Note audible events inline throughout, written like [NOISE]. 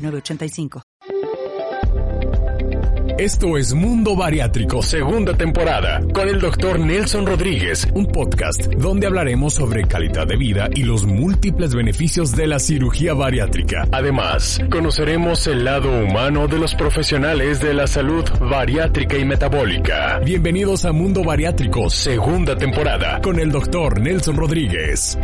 906985. Esto es Mundo Bariátrico, segunda temporada, con el doctor Nelson Rodríguez, un podcast donde hablaremos sobre calidad de vida y los múltiples beneficios de la cirugía bariátrica. Además, conoceremos el lado humano de los profesionales de la salud bariátrica y metabólica. Bienvenidos a Mundo Bariátrico, segunda temporada, con el doctor Nelson Rodríguez.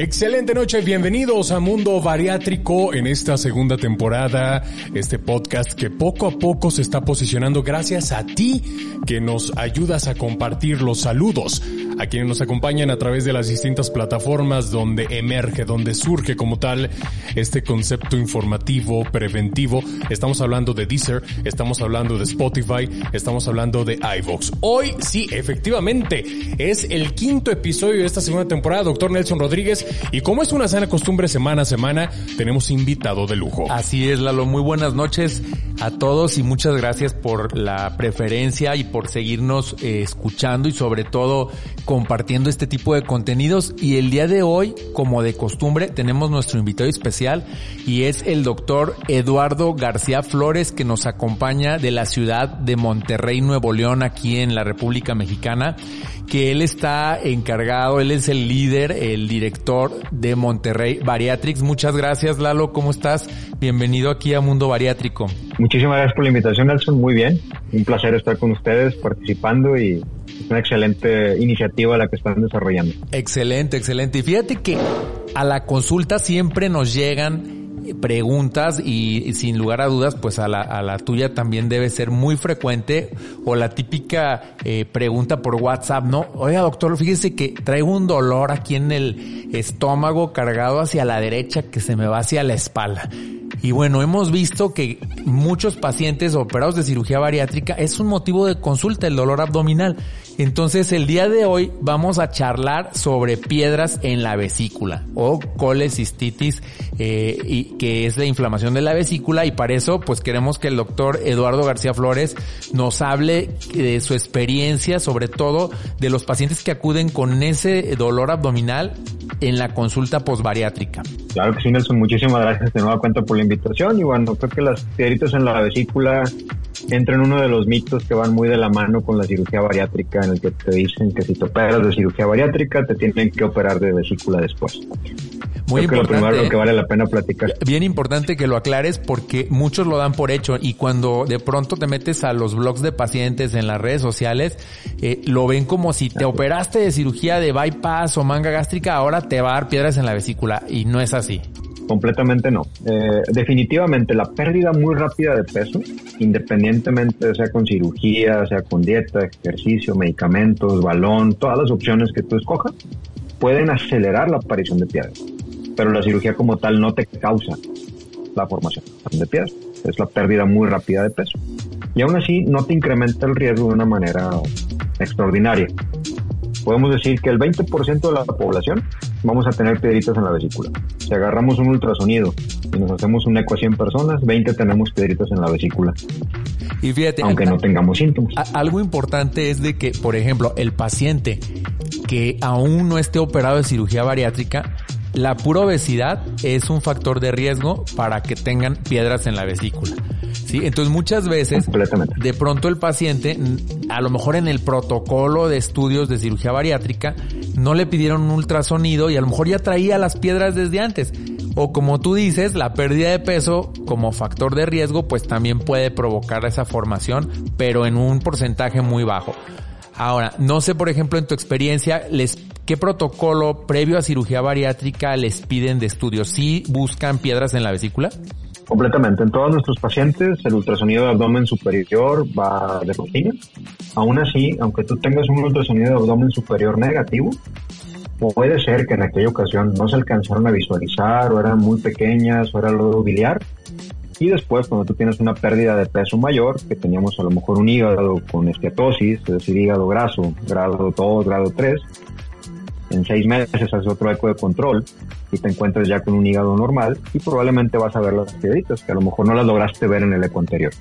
Excelente noche, bienvenidos a Mundo Bariátrico en esta segunda temporada, este podcast que poco a poco se está posicionando gracias a ti que nos ayudas a compartir los saludos, a quienes nos acompañan a través de las distintas plataformas donde emerge, donde surge como tal este concepto informativo, preventivo. Estamos hablando de Deezer, estamos hablando de Spotify, estamos hablando de iVox. Hoy sí, efectivamente, es el quinto episodio de esta segunda temporada, doctor Nelson Rodríguez. Y como es una sana costumbre semana a semana, tenemos invitado de lujo. Así es, Lalo. Muy buenas noches a todos y muchas gracias por la preferencia y por seguirnos eh, escuchando y sobre todo compartiendo este tipo de contenidos. Y el día de hoy, como de costumbre, tenemos nuestro invitado especial y es el doctor Eduardo García Flores que nos acompaña de la ciudad de Monterrey, Nuevo León, aquí en la República Mexicana que él está encargado, él es el líder, el director de Monterrey Bariatrix. Muchas gracias, Lalo, ¿cómo estás? Bienvenido aquí a Mundo Bariátrico. Muchísimas gracias por la invitación, Nelson. Muy bien. Un placer estar con ustedes participando y es una excelente iniciativa la que están desarrollando. Excelente, excelente. Y fíjate que a la consulta siempre nos llegan preguntas y, sin lugar a dudas, pues a la, a la, tuya también debe ser muy frecuente o la típica eh, pregunta por WhatsApp, ¿no? Oiga, doctor, fíjese que traigo un dolor aquí en el estómago cargado hacia la derecha que se me va hacia la espalda. Y bueno, hemos visto que muchos pacientes operados de cirugía bariátrica es un motivo de consulta el dolor abdominal. Entonces el día de hoy vamos a charlar sobre piedras en la vesícula o colecistitis, eh, y, que es la inflamación de la vesícula. Y para eso pues queremos que el doctor Eduardo García Flores nos hable de su experiencia, sobre todo de los pacientes que acuden con ese dolor abdominal en la consulta posbariátrica. Claro que sí, Nelson, muchísimas gracias de nueva cuenta por la invitación. Y bueno, creo que las piedritas en la vesícula entran en uno de los mitos que van muy de la mano con la cirugía bariátrica en el que te dicen que si te operas de cirugía bariátrica te tienen que operar de vesícula después. Muy Creo importante. Que lo primero que vale la pena platicar. Bien importante que lo aclares porque muchos lo dan por hecho y cuando de pronto te metes a los blogs de pacientes en las redes sociales, eh, lo ven como si te operaste de cirugía de bypass o manga gástrica, ahora te va a dar piedras en la vesícula y no es así. Completamente no. Eh, definitivamente la pérdida muy rápida de peso, independientemente sea con cirugía, sea con dieta, ejercicio, medicamentos, balón, todas las opciones que tú escojas, pueden acelerar la aparición de piedras. Pero la cirugía como tal no te causa la formación de piedras. Es la pérdida muy rápida de peso. Y aún así no te incrementa el riesgo de una manera extraordinaria. Podemos decir que el 20% de la población vamos a tener piedritas en la vesícula. Si agarramos un ultrasonido y nos hacemos un eco a 100 personas, 20 tenemos piedritas en la vesícula. Y fíjate, aunque no tengamos síntomas. Algo importante es de que, por ejemplo, el paciente que aún no esté operado de cirugía bariátrica, la pura obesidad es un factor de riesgo para que tengan piedras en la vesícula. ¿Sí? Entonces muchas veces, de pronto el paciente, a lo mejor en el protocolo de estudios de cirugía bariátrica, no le pidieron un ultrasonido y a lo mejor ya traía las piedras desde antes. O como tú dices, la pérdida de peso como factor de riesgo, pues también puede provocar esa formación, pero en un porcentaje muy bajo. Ahora, no sé, por ejemplo, en tu experiencia, les, ¿qué protocolo previo a cirugía bariátrica les piden de estudio? ¿Sí buscan piedras en la vesícula? Completamente. En todos nuestros pacientes, el ultrasonido de abdomen superior va de rutina. Aún así, aunque tú tengas un ultrasonido de abdomen superior negativo, puede ser que en aquella ocasión no se alcanzaron a visualizar o eran muy pequeñas o era lo biliar. Y después, cuando tú tienes una pérdida de peso mayor, que teníamos a lo mejor un hígado con esteatosis, es decir, hígado graso, grado 2, grado 3, en seis meses haces otro eco de control y te encuentras ya con un hígado normal y probablemente vas a ver las piedritas que a lo mejor no las lograste ver en el eco anterior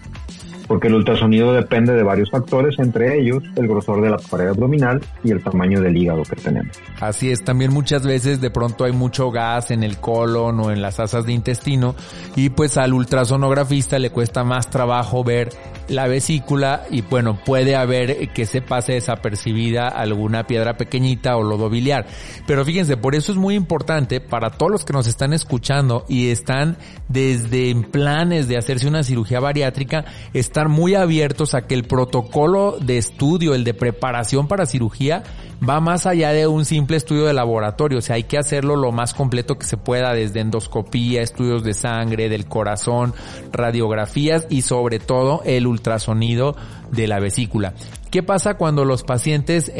porque el ultrasonido depende de varios factores, entre ellos el grosor de la pared abdominal y el tamaño del hígado que tenemos. Así es, también muchas veces de pronto hay mucho gas en el colon o en las asas de intestino y pues al ultrasonografista le cuesta más trabajo ver la vesícula y bueno, puede haber que se pase desapercibida alguna piedra pequeñita o lodo biliar. Pero fíjense, por eso es muy importante para todos los que nos están escuchando y están desde en planes de hacerse una cirugía bariátrica, estar muy abiertos a que el protocolo de estudio, el de preparación para cirugía, va más allá de un simple estudio de laboratorio, o sea, hay que hacerlo lo más completo que se pueda, desde endoscopía, estudios de sangre, del corazón, radiografías y sobre todo el ultrasonido de la vesícula. ¿Qué pasa cuando los pacientes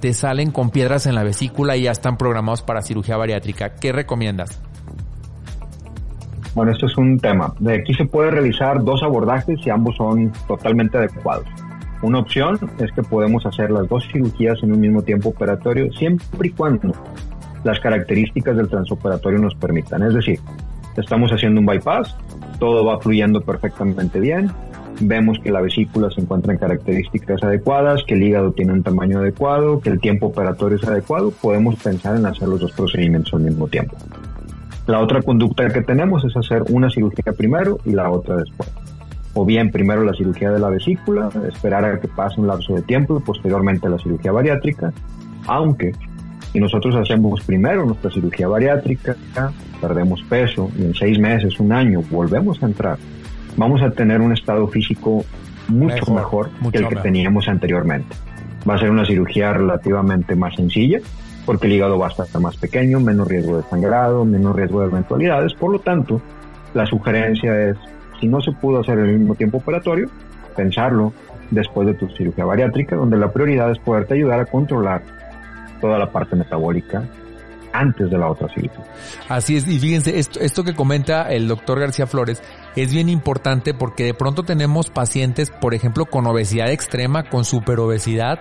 te salen con piedras en la vesícula y ya están programados para cirugía bariátrica? ¿Qué recomiendas? Bueno, esto es un tema. De aquí se puede realizar dos abordajes y ambos son totalmente adecuados. Una opción es que podemos hacer las dos cirugías en un mismo tiempo operatorio siempre y cuando las características del transoperatorio nos permitan. Es decir, estamos haciendo un bypass, todo va fluyendo perfectamente bien, vemos que la vesícula se encuentra en características adecuadas, que el hígado tiene un tamaño adecuado, que el tiempo operatorio es adecuado, podemos pensar en hacer los dos procedimientos al mismo tiempo. La otra conducta que tenemos es hacer una cirugía primero y la otra después o bien primero la cirugía de la vesícula, esperar a que pase un lapso de tiempo y posteriormente la cirugía bariátrica, aunque si nosotros hacemos primero nuestra cirugía bariátrica, perdemos peso y en seis meses, un año, volvemos a entrar, vamos a tener un estado físico mucho mejor, que el que teníamos anteriormente. Va a ser una cirugía relativamente más sencilla, porque el hígado va a estar más pequeño, menos riesgo de sangrado, menos riesgo de eventualidades, por lo tanto, la sugerencia es si no se pudo hacer en el mismo tiempo operatorio, pensarlo después de tu cirugía bariátrica, donde la prioridad es poderte ayudar a controlar toda la parte metabólica antes de la otra cirugía. Así es, y fíjense, esto, esto que comenta el doctor García Flores es bien importante porque de pronto tenemos pacientes, por ejemplo, con obesidad extrema, con superobesidad,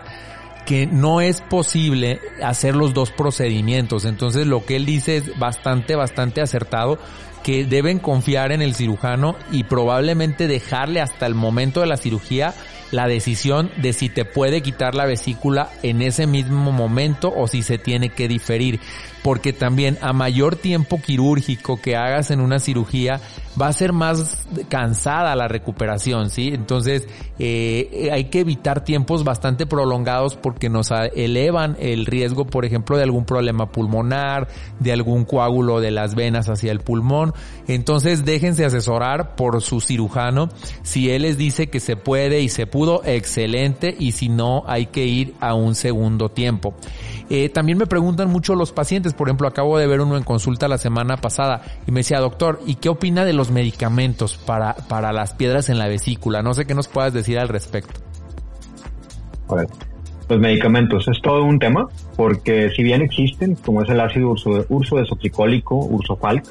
que no es posible hacer los dos procedimientos. Entonces lo que él dice es bastante, bastante acertado que deben confiar en el cirujano y probablemente dejarle hasta el momento de la cirugía la decisión de si te puede quitar la vesícula en ese mismo momento o si se tiene que diferir. Porque también a mayor tiempo quirúrgico que hagas en una cirugía, va a ser más cansada la recuperación, ¿sí? Entonces, eh, hay que evitar tiempos bastante prolongados porque nos elevan el riesgo, por ejemplo, de algún problema pulmonar, de algún coágulo de las venas hacia el pulmón. Entonces, déjense asesorar por su cirujano. Si él les dice que se puede y se puede, excelente y si no hay que ir a un segundo tiempo. Eh, también me preguntan mucho los pacientes, por ejemplo, acabo de ver uno en consulta la semana pasada y me decía, doctor, ¿y qué opina de los medicamentos para, para las piedras en la vesícula? No sé qué nos puedas decir al respecto. Los medicamentos es todo un tema porque si bien existen, como es el ácido urso, urso desoxicólico, ursofalc,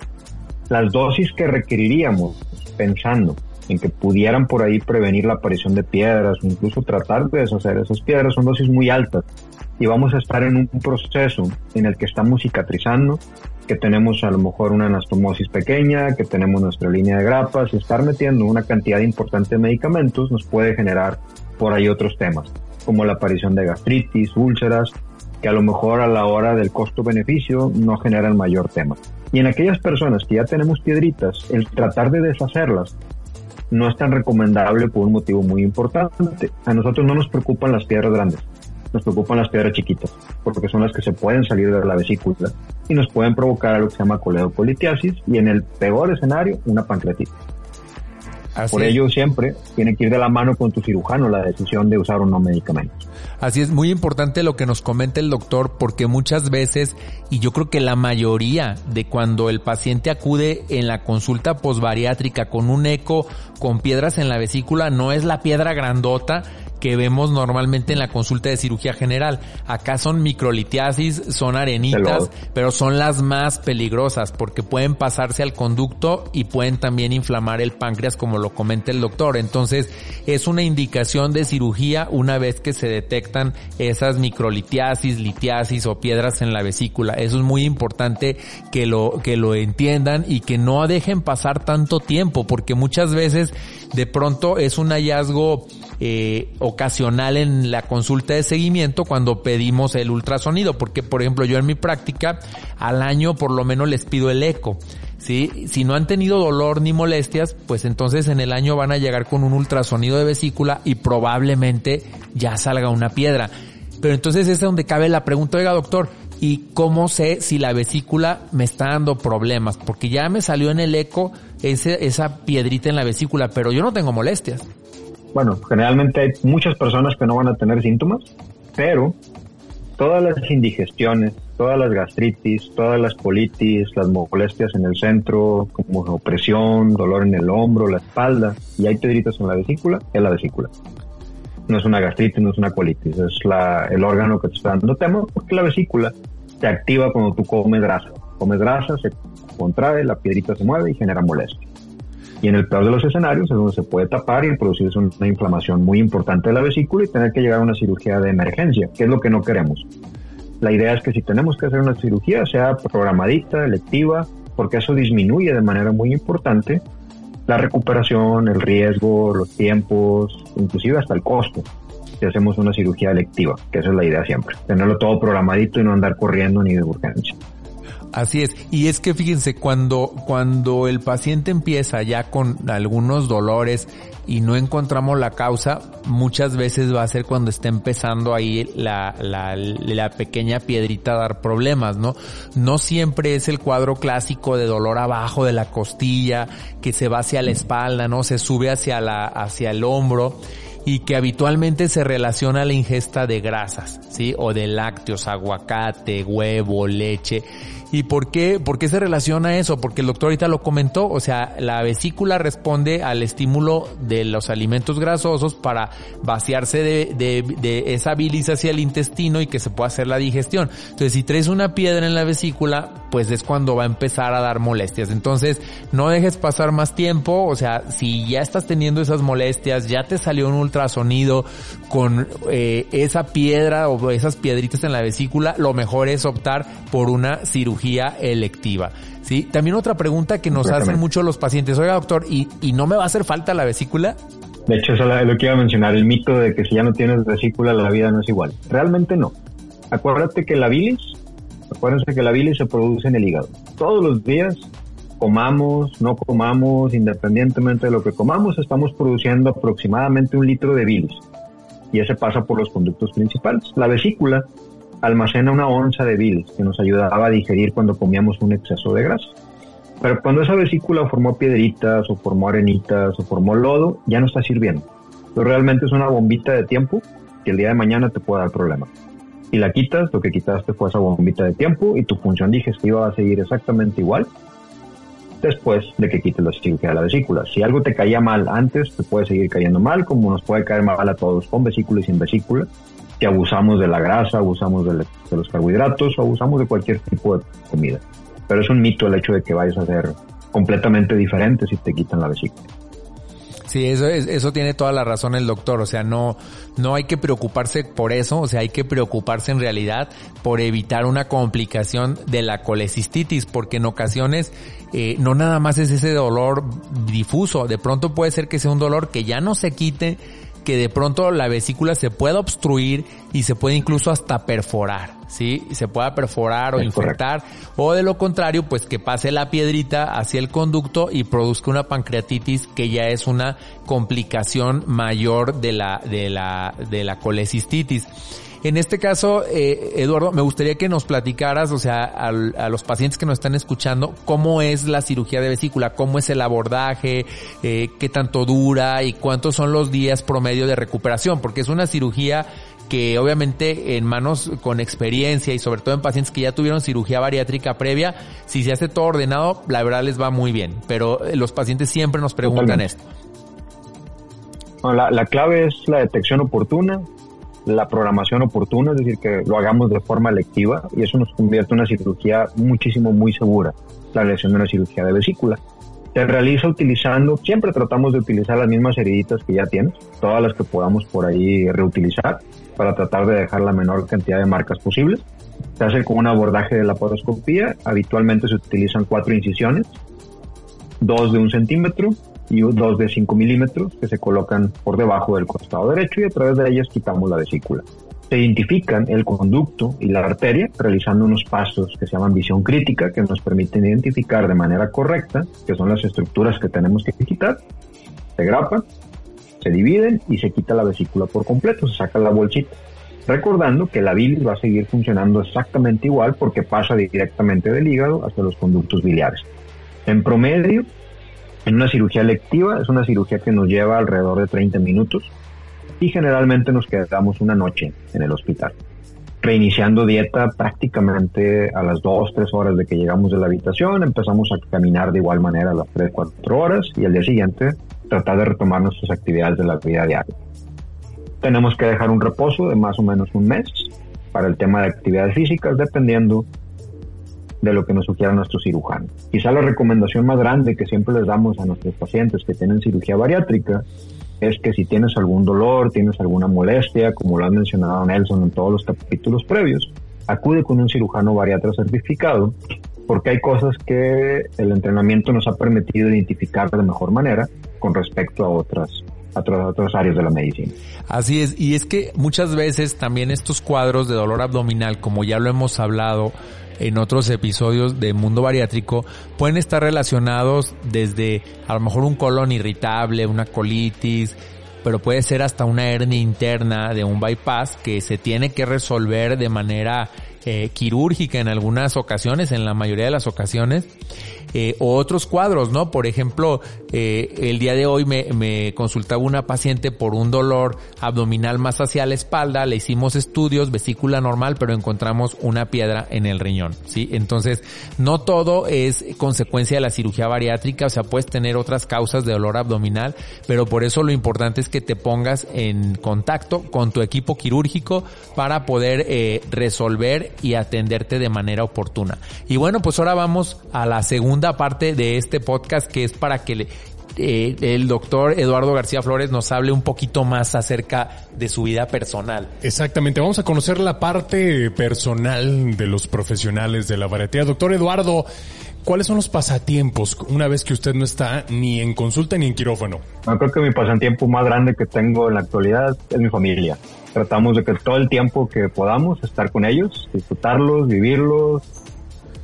las dosis que requeriríamos pensando en que pudieran por ahí prevenir la aparición de piedras o incluso tratar de deshacer esas piedras son dosis muy altas y vamos a estar en un proceso en el que estamos cicatrizando, que tenemos a lo mejor una anastomosis pequeña, que tenemos nuestra línea de grapas y estar metiendo una cantidad importante de medicamentos nos puede generar por ahí otros temas, como la aparición de gastritis, úlceras, que a lo mejor a la hora del costo-beneficio no generan mayor tema. Y en aquellas personas que ya tenemos piedritas, el tratar de deshacerlas no es tan recomendable por un motivo muy importante. A nosotros no nos preocupan las piedras grandes, nos preocupan las piedras chiquitas, porque son las que se pueden salir de la vesícula y nos pueden provocar algo que se llama coledocolitiasis y en el peor escenario una pancreatitis. Por ello siempre tiene que ir de la mano con tu cirujano la decisión de usar o no medicamentos. Así es muy importante lo que nos comenta el doctor porque muchas veces, y yo creo que la mayoría de cuando el paciente acude en la consulta posbariátrica con un eco con piedras en la vesícula, no es la piedra grandota que vemos normalmente en la consulta de cirugía general. Acá son microlitiasis, son arenitas, pero son las más peligrosas porque pueden pasarse al conducto y pueden también inflamar el páncreas como lo comenta el doctor. Entonces es una indicación de cirugía una vez que se detectan esas microlitiasis, litiasis o piedras en la vesícula. Eso es muy importante que lo, que lo entiendan y que no dejen pasar tanto tiempo porque muchas veces de pronto es un hallazgo eh, ocasional en la consulta de seguimiento cuando pedimos el ultrasonido, porque por ejemplo yo en mi práctica al año por lo menos les pido el eco. ¿Sí? Si no han tenido dolor ni molestias, pues entonces en el año van a llegar con un ultrasonido de vesícula y probablemente ya salga una piedra. Pero entonces es donde cabe la pregunta, oiga doctor, ¿y cómo sé si la vesícula me está dando problemas? Porque ya me salió en el eco ese, esa piedrita en la vesícula, pero yo no tengo molestias. Bueno, generalmente hay muchas personas que no van a tener síntomas, pero todas las indigestiones, todas las gastritis, todas las colitis, las molestias en el centro, como opresión, dolor en el hombro, la espalda, y hay piedritas en la vesícula, es la vesícula. No es una gastritis, no es una colitis, es la, el órgano que te está dando tema, porque la vesícula se activa cuando tú comes grasa. Comes grasa, se contrae, la piedrita se mueve y genera molestia. Y en el peor de los escenarios es donde se puede tapar y producirse una inflamación muy importante de la vesícula y tener que llegar a una cirugía de emergencia, que es lo que no queremos. La idea es que si tenemos que hacer una cirugía sea programadita, electiva, porque eso disminuye de manera muy importante la recuperación, el riesgo, los tiempos, inclusive hasta el costo si hacemos una cirugía electiva, que esa es la idea siempre, tenerlo todo programadito y no andar corriendo ni de urgencia. Así es. Y es que fíjense, cuando, cuando el paciente empieza ya con algunos dolores y no encontramos la causa, muchas veces va a ser cuando está empezando ahí la, la, la pequeña piedrita a dar problemas, ¿no? No siempre es el cuadro clásico de dolor abajo de la costilla, que se va hacia la espalda, ¿no? Se sube hacia la, hacia el hombro y que habitualmente se relaciona a la ingesta de grasas, ¿sí? O de lácteos, aguacate, huevo, leche ¿Y por qué, por qué se relaciona eso? Porque el doctor ahorita lo comentó, o sea, la vesícula responde al estímulo de los alimentos grasosos para vaciarse de, de, esa bilis hacia el intestino y que se pueda hacer la digestión. Entonces, si traes una piedra en la vesícula, pues es cuando va a empezar a dar molestias. Entonces, no dejes pasar más tiempo, o sea, si ya estás teniendo esas molestias, ya te salió un ultrasonido con eh, esa piedra o esas piedritas en la vesícula, lo mejor es optar por una cirugía electiva. ¿sí? También otra pregunta que nos hacen mucho los pacientes, oiga doctor, ¿y, ¿y no me va a hacer falta la vesícula? De hecho, eso es lo que iba a mencionar, el mito de que si ya no tienes vesícula la vida no es igual. Realmente no. Acuérdate que la bilis, acuérdense que la bilis se produce en el hígado. Todos los días, comamos, no comamos, independientemente de lo que comamos, estamos produciendo aproximadamente un litro de bilis. Y ese pasa por los conductos principales. La vesícula almacena una onza de bilis que nos ayudaba a digerir cuando comíamos un exceso de grasa. Pero cuando esa vesícula formó piedritas o formó arenitas o formó lodo, ya no está sirviendo. Pero realmente es una bombita de tiempo que el día de mañana te puede dar problemas. Si la quitas, lo que quitaste fue esa bombita de tiempo y tu función digestiva va a seguir exactamente igual después de que quites la cirugía de la vesícula. Si algo te caía mal antes, te puede seguir cayendo mal, como nos puede caer mal a todos, con vesícula y sin vesícula que abusamos de la grasa, abusamos de, los carbohidratos o abusamos de cualquier tipo de comida. Pero es un mito el hecho de que vayas a ser completamente diferente si te quitan la vesícula. Sí, eso, eso tiene toda la razón el doctor. O sea, no, no hay que preocuparse por eso. O sea, hay que preocuparse en realidad por evitar una complicación de la colecistitis, porque en ocasiones eh, no nada más es ese dolor difuso. De pronto puede ser que sea un dolor que ya no se quite, que de pronto la vesícula se pueda obstruir y se puede incluso hasta perforar, ¿sí? Se pueda perforar o infectar, o de lo contrario, pues que pase la piedrita hacia el conducto y produzca una pancreatitis que ya es una complicación mayor de la, de la, de la colecistitis. En este caso, eh, Eduardo, me gustaría que nos platicaras, o sea, a, los pacientes que nos están escuchando, cómo es la cirugía de vesícula, cómo es el abordaje, eh, qué tanto dura y cuántos son los días promedio de recuperación, porque es una cirugía que obviamente en manos con experiencia y sobre todo en pacientes que ya tuvieron cirugía bariátrica previa, si se hace todo ordenado, la verdad les va muy bien, pero los pacientes siempre nos preguntan esto. la, la clave es la detección oportuna, la programación oportuna, es decir, que lo hagamos de forma lectiva y eso nos convierte en una cirugía muchísimo, muy segura, la lesión de una cirugía de vesícula. Se realiza utilizando, siempre tratamos de utilizar las mismas heriditas que ya tienes, todas las que podamos por ahí reutilizar para tratar de dejar la menor cantidad de marcas posibles. Se hace con un abordaje de la laparoscopía, habitualmente se utilizan cuatro incisiones, dos de un centímetro y dos de 5 milímetros que se colocan por debajo del costado derecho y a través de ellas quitamos la vesícula. Se identifican el conducto y la arteria realizando unos pasos que se llaman visión crítica que nos permiten identificar de manera correcta que son las estructuras que tenemos que quitar. Se grapan, se dividen y se quita la vesícula por completo, se saca la bolsita. Recordando que la bilis va a seguir funcionando exactamente igual porque pasa directamente del hígado hacia los conductos biliares. En promedio, en una cirugía electiva es una cirugía que nos lleva alrededor de 30 minutos y generalmente nos quedamos una noche en el hospital, reiniciando dieta prácticamente a las 2, 3 horas de que llegamos de la habitación, empezamos a caminar de igual manera a las 3, 4 horas y al día siguiente tratar de retomar nuestras actividades de la vida diaria. Tenemos que dejar un reposo de más o menos un mes para el tema de actividades físicas, dependiendo de lo que nos sugiera nuestro cirujano. Quizá la recomendación más grande que siempre les damos a nuestros pacientes que tienen cirugía bariátrica es que si tienes algún dolor, tienes alguna molestia, como lo ha mencionado Nelson en todos los capítulos previos, acude con un cirujano bariatra certificado porque hay cosas que el entrenamiento nos ha permitido identificar de mejor manera con respecto a otras a otras áreas de la medicina. Así es, y es que muchas veces también estos cuadros de dolor abdominal, como ya lo hemos hablado, en otros episodios de Mundo Bariátrico, pueden estar relacionados desde a lo mejor un colon irritable, una colitis, pero puede ser hasta una hernia interna de un bypass que se tiene que resolver de manera eh, quirúrgica en algunas ocasiones, en la mayoría de las ocasiones, eh, o otros cuadros, ¿no? Por ejemplo, eh, el día de hoy me, consultaba una paciente por un dolor abdominal más hacia la espalda, le hicimos estudios, vesícula normal, pero encontramos una piedra en el riñón, ¿sí? Entonces, no todo es consecuencia de la cirugía bariátrica, o sea, puedes tener otras causas de dolor abdominal, pero por eso lo importante es que te pongas en contacto con tu equipo quirúrgico para poder eh, resolver y atenderte de manera oportuna. Y bueno, pues ahora vamos a la segunda parte de este podcast que es para que le, eh, el doctor Eduardo García Flores nos hable un poquito más acerca de su vida personal. Exactamente, vamos a conocer la parte personal de los profesionales de la variedad. Doctor Eduardo, ¿cuáles son los pasatiempos una vez que usted no está ni en consulta ni en quirófano? Yo creo que mi pasatiempo más grande que tengo en la actualidad es mi familia. Tratamos de que todo el tiempo que podamos estar con ellos, disfrutarlos, vivirlos,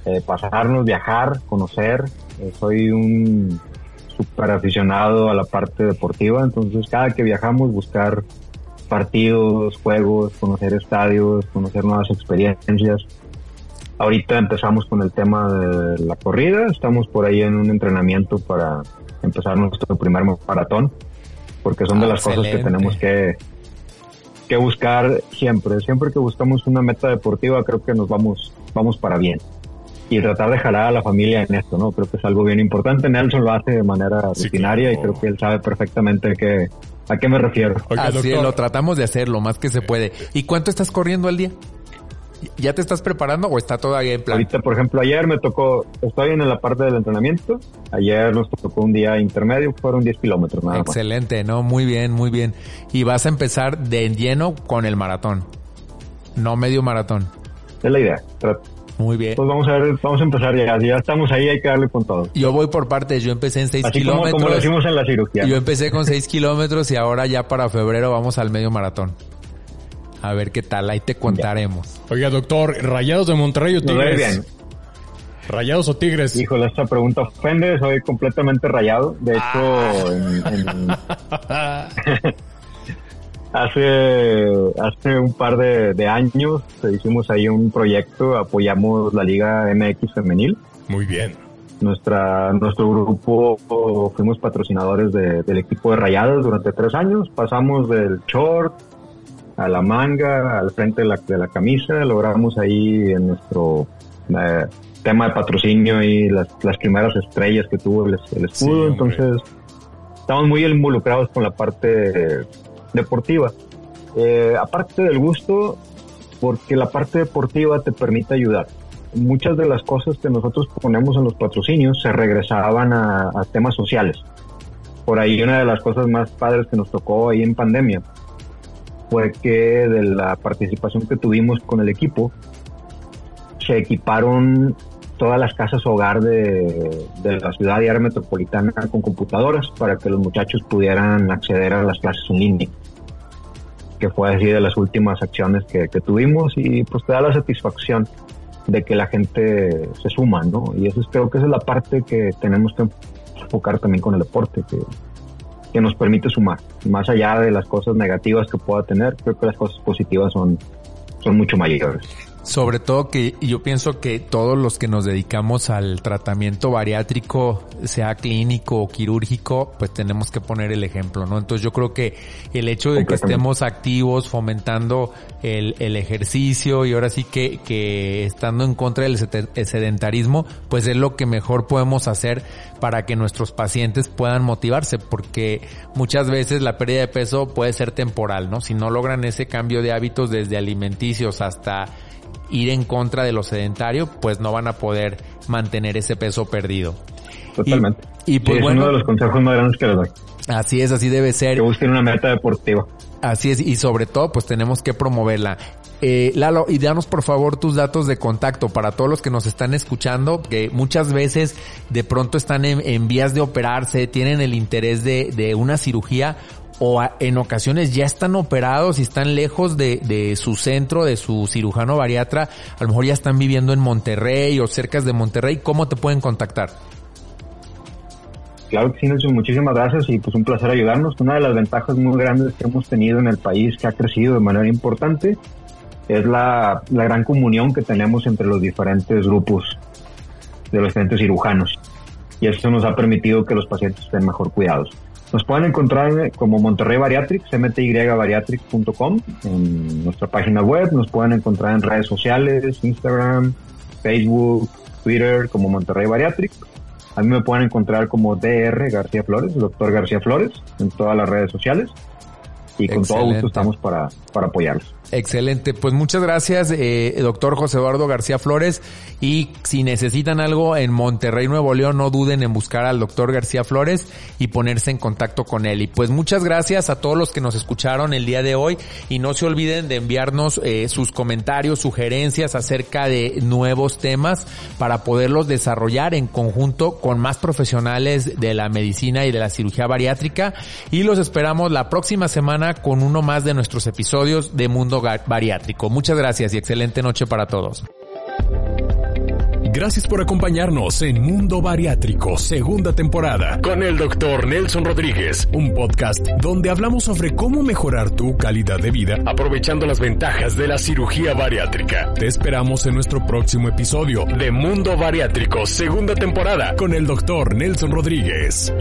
eh, pasarnos, viajar, conocer. Eh, soy un super aficionado a la parte deportiva, entonces cada que viajamos buscar partidos, juegos, conocer estadios, conocer nuevas experiencias. Ahorita empezamos con el tema de la corrida, estamos por ahí en un entrenamiento para empezar nuestro primer maratón, porque son de las cosas que tenemos que, que buscar siempre. Siempre que buscamos una meta deportiva, creo que nos vamos, vamos para bien y tratar de jalar a la familia en esto, ¿no? Creo que es algo bien importante. Nelson lo hace de manera rutinaria y creo que él sabe perfectamente que, a qué me refiero. Así lo tratamos de hacer lo más que se puede. ¿Y cuánto estás corriendo al día? ¿Ya te estás preparando o está todavía en plan? Ahorita, por ejemplo, ayer me tocó, estoy en la parte del entrenamiento. Ayer nos tocó un día intermedio, fueron 10 kilómetros nada Excelente, ¿no? Muy bien, muy bien. Y vas a empezar de lleno con el maratón, no medio maratón. Es la idea. Muy bien. Pues vamos a ver, vamos a empezar ya. Si ya estamos ahí, hay que darle con todo. Yo voy por partes. Yo empecé en 6 kilómetros. Como, como lo hicimos en la cirugía. Yo empecé con 6 kilómetros y ahora ya para febrero vamos al medio maratón. A ver qué tal, ahí te contaremos. Oiga, doctor, ¿rayados de Monterrey o Tigres? bien. ¿Rayados o Tigres? Híjole, esta pregunta ofende, soy completamente rayado. De hecho, ah. [LAUGHS] en, [LAUGHS] Hace, hace un par de, años hicimos ahí un proyecto, apoyamos la Liga MX Femenil. Muy bien. Nuestra, nuestro grupo fuimos patrocinadores del equipo de Rayadas durante tres años. Pasamos del short a la manga, al frente de la, de la camisa. Logramos ahí en nuestro eh, tema de patrocinio y las, las primeras estrellas que tuvo el, escudo. Entonces estamos muy involucrados con la parte deportiva. Eh, aparte del gusto, porque la parte deportiva te permite ayudar. Muchas de las cosas que nosotros ponemos en los patrocinios se regresaban a, temas sociales. Por ahí una de las cosas más padres que nos tocó ahí en pandemia fue que de la participación que tuvimos con el equipo, se equiparon todas las casas hogar de, de la ciudad y área metropolitana con computadoras para que los muchachos pudieran acceder a las clases en línea que fue así de las últimas acciones que, que, tuvimos y pues te da la satisfacción de que la gente se suma, ¿no? Y eso es, creo que esa es la parte que tenemos que enfocar también con el deporte, que, que nos permite sumar. Más allá de las cosas negativas que pueda tener, creo que las cosas positivas son, son mucho mayores. Sobre todo que yo pienso que todos los que nos dedicamos al tratamiento bariátrico, sea clínico o quirúrgico, pues tenemos que poner el ejemplo, ¿no? Entonces yo creo que el hecho de que estemos activos, fomentando el, el ejercicio y ahora sí que, que estando en contra del sedentarismo, pues es lo que mejor podemos hacer para que nuestros pacientes puedan motivarse, porque muchas veces la pérdida de peso puede ser temporal, ¿no? Si no logran ese cambio de hábitos desde alimenticios hasta ir en contra de lo sedentario, pues no van a poder mantener ese peso perdido. Totalmente. Y, pues es uno de los consejos más grandes que les doy. Así es, así debe ser. Que busquen una meta deportiva. Así es, y sobre todo, pues tenemos que promoverla. Eh, Lalo, y danos por favor tus datos de contacto para todos los que nos están escuchando, que muchas veces de pronto están en, vías de operarse, tienen el interés de, de una cirugía o en ocasiones ya están operados y están lejos de, su centro, de su cirujano bariatra, a lo mejor ya están viviendo en Monterrey o cerca de Monterrey, ¿cómo te pueden contactar? Claro que sí, Nelson, muchísimas gracias y pues un placer ayudarnos. Una de las ventajas muy grandes que hemos tenido en el país que ha crecido de manera importante es la gran comunión que tenemos entre los diferentes grupos de los diferentes cirujanos y eso nos ha permitido que los pacientes estén mejor cuidados. Nos pueden encontrar como Monterrey Bariatrics, mtybariatrics.com, en nuestra página web. Nos pueden encontrar en redes sociales, Instagram, Facebook, Twitter, como Monterrey Bariatrics. A mí me pueden encontrar como DR García Flores, doctor García Flores, en todas las redes sociales. Y con todo gusto estamos para, para apoyarlos. Excelente, pues muchas gracias, eh, doctor José Eduardo García Flores. Y si necesitan algo en Monterrey, Nuevo León, no duden en buscar al doctor García Flores y ponerse en contacto con él. Y pues muchas gracias a todos los que nos escucharon el día de hoy y no se olviden de enviarnos eh, sus comentarios, sugerencias acerca de nuevos temas para poderlos desarrollar en conjunto con más profesionales de la medicina y de la cirugía bariátrica. Y los esperamos la próxima con uno más de nuestros episodios de Mundo bariátrico. Muchas gracias y excelente noche para todos. Gracias por acompañarnos en Mundo Bariátrico, segunda temporada, con el doctor Nelson Rodríguez, un podcast donde hablamos sobre cómo mejorar tu calidad de vida aprovechando las ventajas de la cirugía bariátrica. Te esperamos en nuestro próximo episodio de Mundo Bariátrico, segunda temporada, con el doctor Nelson Rodríguez.